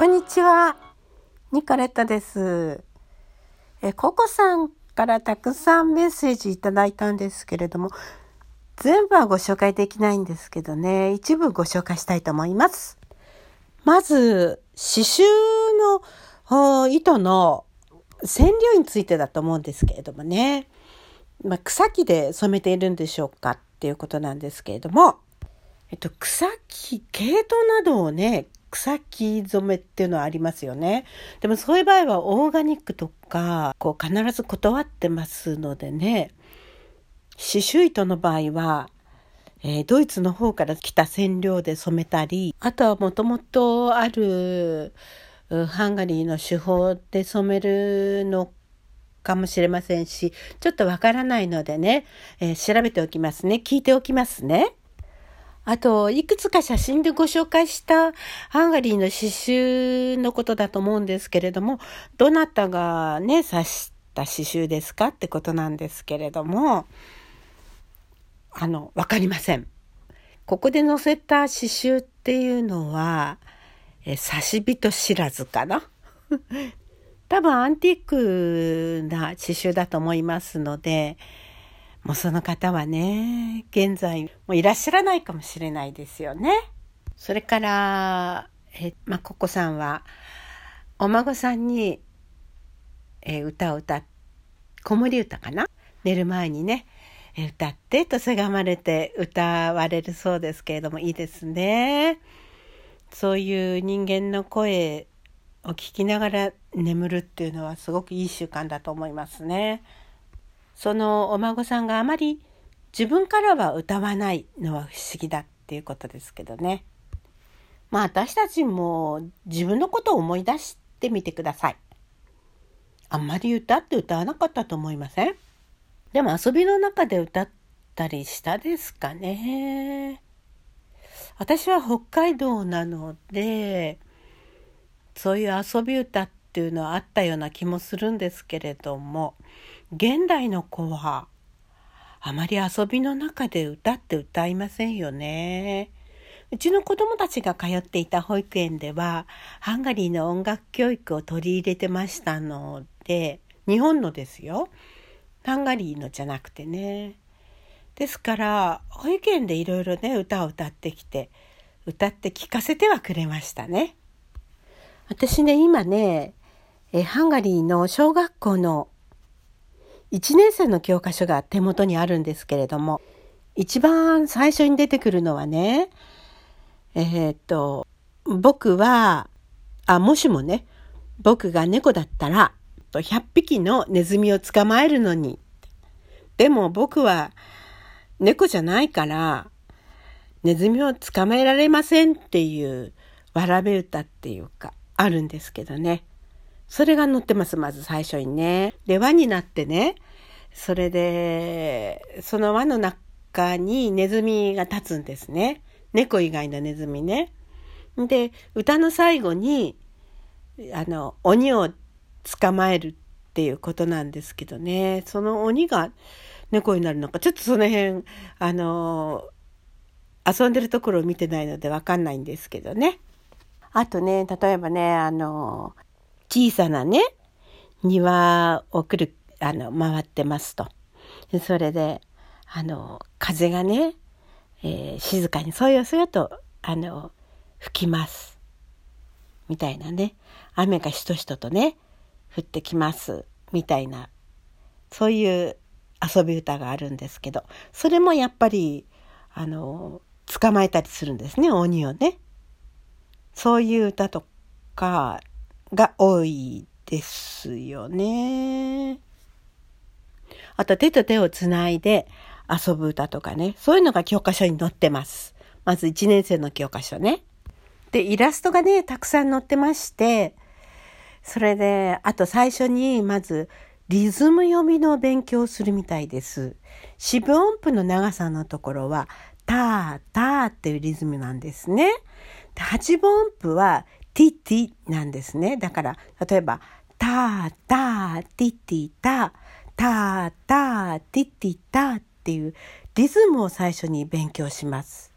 こんにちは。ニコレットです。え、ココさんからたくさんメッセージいただいたんですけれども、全部はご紹介できないんですけどね、一部ご紹介したいと思います。まず、刺繍の糸の染料についてだと思うんですけれどもね、まあ、草木で染めているんでしょうかっていうことなんですけれども、えっと、草木、毛糸などをね、草木染めっていうのはありますよね。でもそういう場合はオーガニックとか、こう必ず断ってますのでね、刺繍糸の場合は、えー、ドイツの方から来た染料で染めたり、あとはもともとあるハンガリーの手法で染めるのかもしれませんし、ちょっとわからないのでね、えー、調べておきますね。聞いておきますね。あと、いくつか写真でご紹介したハンガリーの刺繍のことだと思うんですけれども、どなたがね、刺した刺繍ですかってことなんですけれども、あの、わかりません。ここで載せた刺繍っていうのは、え刺し人知らずかな？多分アンティークな刺繍だと思いますので、もうその方はね、現在もいらっしゃらないかもしれないですよね。それから、え、まあ、ココさんは、お孫さんに、え歌を歌っ、子守歌かな？寝る前にね、え歌ってとせがまれて歌われるそうですけれども、いいですね。そういう人間の声を聞きながら眠るっていうのはすごくいい習慣だと思いますね。そのお孫さんがあまり自分からは歌わないのは不思議だっていうことですけどね。まあ私たちも自分のことを思い出してみてください。あんまり歌って歌わなかったと思いません？でも遊びの中で歌ったりしたですかね。私は北海道なので、そういう遊び歌ってていうのはあったような気もするんですけれども、現代の子はあまり遊びの中で歌って歌いませんよね。うちの子供たちが通っていた保育園ではハンガリーの音楽教育を取り入れてましたので日本のですよ。ハンガリーのじゃなくてね。ですから保育園でいろいろね歌を歌ってきて歌って聞かせてはくれましたね。私ね今ねえハンガリーの小学校の1年生の教科書が手元にあるんですけれども、一番最初に出てくるのはね、えー、っと、僕は、あ、もしもね、僕が猫だったら、100匹のネズミを捕まえるのに。でも僕は猫じゃないから、ネズミを捕まえられませんっていうわらべ歌っていうか、あるんですけどね。それが載ってます、まず最初にね。で、輪になってね、それで、その輪の中にネズミが立つんですね。猫以外のネズミね。で、歌の最後に、あの、鬼を捕まえるっていうことなんですけどね。その鬼が猫になるのか、ちょっとその辺、あの、遊んでるところを見てないのでわかんないんですけどね。あとね、例えばね、あの、小さなね、庭を来る、あの、回ってますと。それで、あの、風がね、えー、静かにそよそよと、あの、吹きます。みたいなね。雨がしとしととね、降ってきます。みたいな、そういう遊び歌があるんですけど、それもやっぱり、あの、捕まえたりするんですね、鬼をね。そういう歌とか、が多いですよね。あと手と手をつないで遊ぶ歌とかね。そういうのが教科書に載ってます。まず1年生の教科書ね。で、イラストがね、たくさん載ってまして、それで、あと最初にまずリズム読みの勉強をするみたいです。四分音符の長さのところは、ター、ターっていうリズムなんですね。で八分音符はティティなんですね。だから、例えば、ター、ター、ティティ、タ、ター、ター、ティティ、タっていうリズムを最初に勉強します。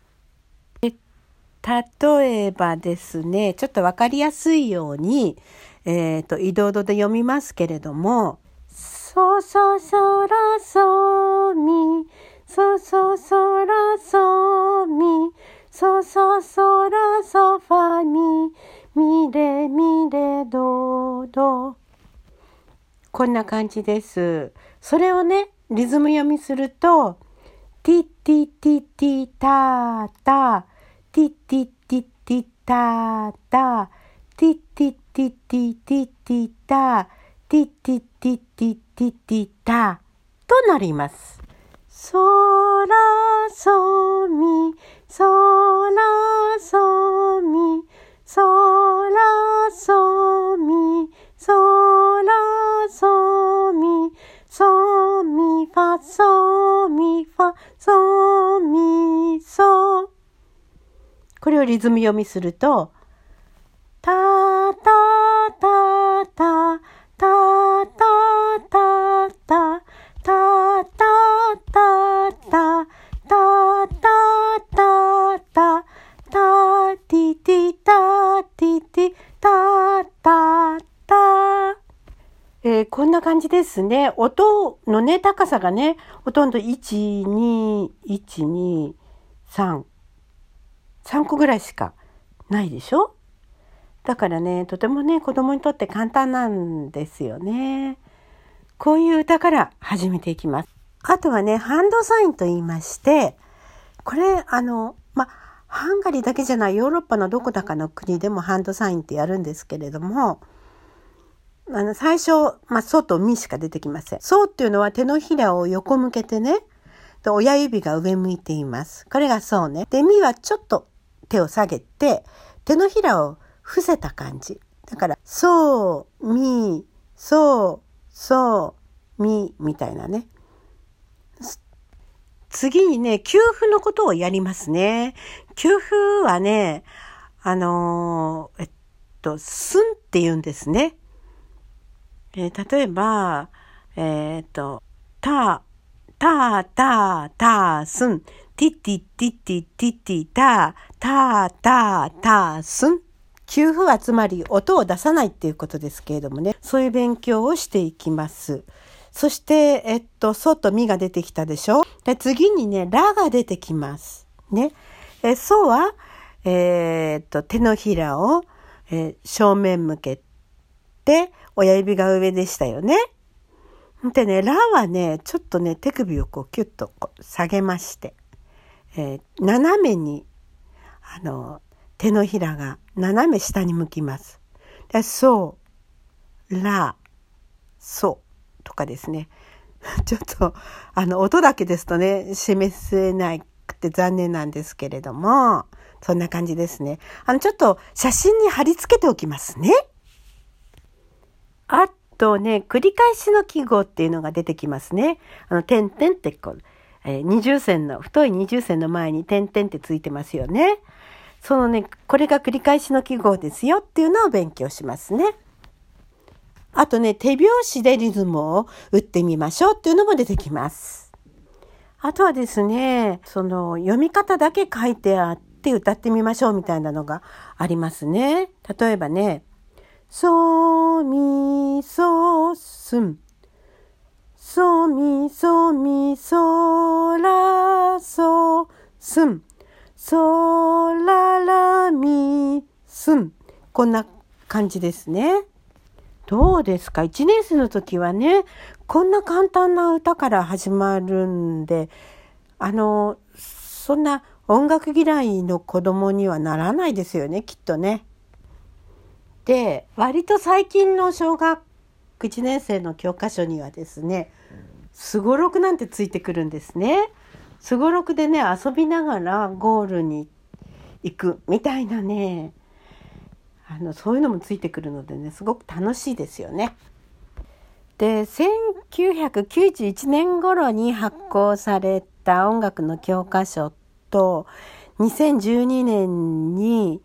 例えばですね、ちょっとわかりやすいように、えっ、ー、と、移動度で読みますけれども、ソソソラソミ、ソソソラソミ、ソソソラソファミ、ミレミレドド。こんな感じです。それをね、リズム読みすると、ティッティッティティタタ、ティッティッティッティタタ、ティッティッティティティティタ、ティッティッティッティティティタとなります。ソラソミ、ソラソミ、そらそみ、そらそみ、そみファ、そみファ、そみそ。これをリズム読みすると、ですね。音のね、高さがね、ほとんど1、2、1、2、3、3個ぐらいしかないでしょ？だからね、とてもね、子供にとって簡単なんですよね。こういう歌から始めていきます。あとはね、ハンドサインと言いまして、これ、あの、ま、ハンガリーだけじゃないヨーロッパのどこだかの国でもハンドサインってやるんですけれども、あの、最初、まあ、ソとミしか出てきません。ソっていうのは手のひらを横向けてね、で親指が上向いています。これがソね。で、ミはちょっと手を下げて、手のひらを伏せた感じ。だから、ソミ、ソソミみたいなね。次にね、給付のことをやりますね。給付はね、あのー、えっと、すんって言うんですね。えー、例えば、えー、っと、た、た、た、た、すん、ティティティティティティタ、た、た、た、すん。給付はつまり音を出さないっていうことですけれどもね、そういう勉強をしていきます。そして、えっと、ソとミが出てきたでしょで次にね、ラが出てきます。ね。え、ソは、えー、っと、手のひらを、えー、正面向けて、親指が上でしたよね。でね、ラはね、ちょっとね、手首をこうキュッとこう下げまして、えー、斜めに、あの、手のひらが斜め下に向きます。で、そう、ラ、そう。とかですね。ちょっと、あの、音だけですとね、示せなくて残念なんですけれども、そんな感じですね。あの、ちょっと写真に貼り付けておきますね。あとね、繰り返しの記号っていうのが出てきますね。あの、点々ってこう、えー、二重線の、太い二重線の前に点々ってついてますよね。そのね、これが繰り返しの記号ですよっていうのを勉強しますね。あとね、手拍子でリズムを打ってみましょうっていうのも出てきます。あとはですね、その読み方だけ書いてあって歌ってみましょうみたいなのがありますね。例えばね、ソミソスン。ソミソミソラソスン。ソララミスン。こんな感じですね。どうですか ?1 年生の時はね、こんな簡単な歌から始まるんで、あの、そんな音楽嫌いの子供にはならないですよね、きっとね。で、割と最近の小学1年生の教科書にはですね、すごろくなんてついてくるんですね。すごろくでね、遊びながらゴールに行くみたいなね、あのそういうのもついてくるのでねすごく楽しいですよね。で1991年頃に発行された音楽の教科書と2012年に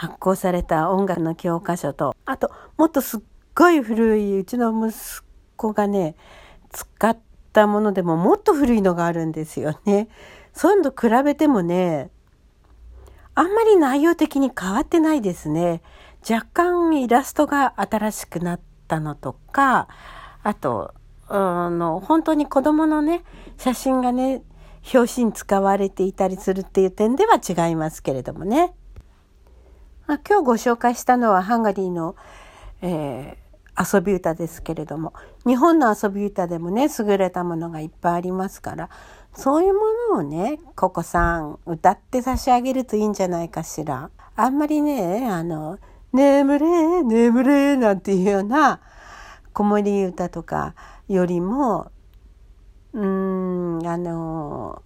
発行された音楽の教科書とあともっとすっごい古いうちの息子がね使ったものでももっと古いのがあるんですよね。そういうのと比べてもねあんまり内容的に変わってないですね。若干イラストが新しくなったのとか、あと、あの、本当に子供のね、写真がね、表紙に使われていたりするっていう点では違いますけれどもね。まあ、今日ご紹介したのはハンガリーの、えー、遊び歌ですけれども、日本の遊び歌でもね、優れたものがいっぱいありますから、そういうものをね、ココさん歌って差し上げるといいんじゃないかしら。あんまりね、あの、眠れ、眠れ、なんていうような子守歌とかよりも、うーん、あの、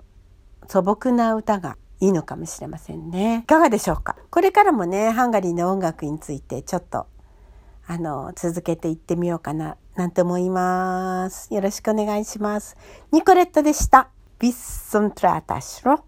素朴な歌がいいのかもしれませんね。いかがでしょうか？これからもね、ハンガリーの音楽についてちょっと、あの、続けていってみようかな、なんて思います。よろしくお願いします。ニコレットでした。ビッソントラータシロ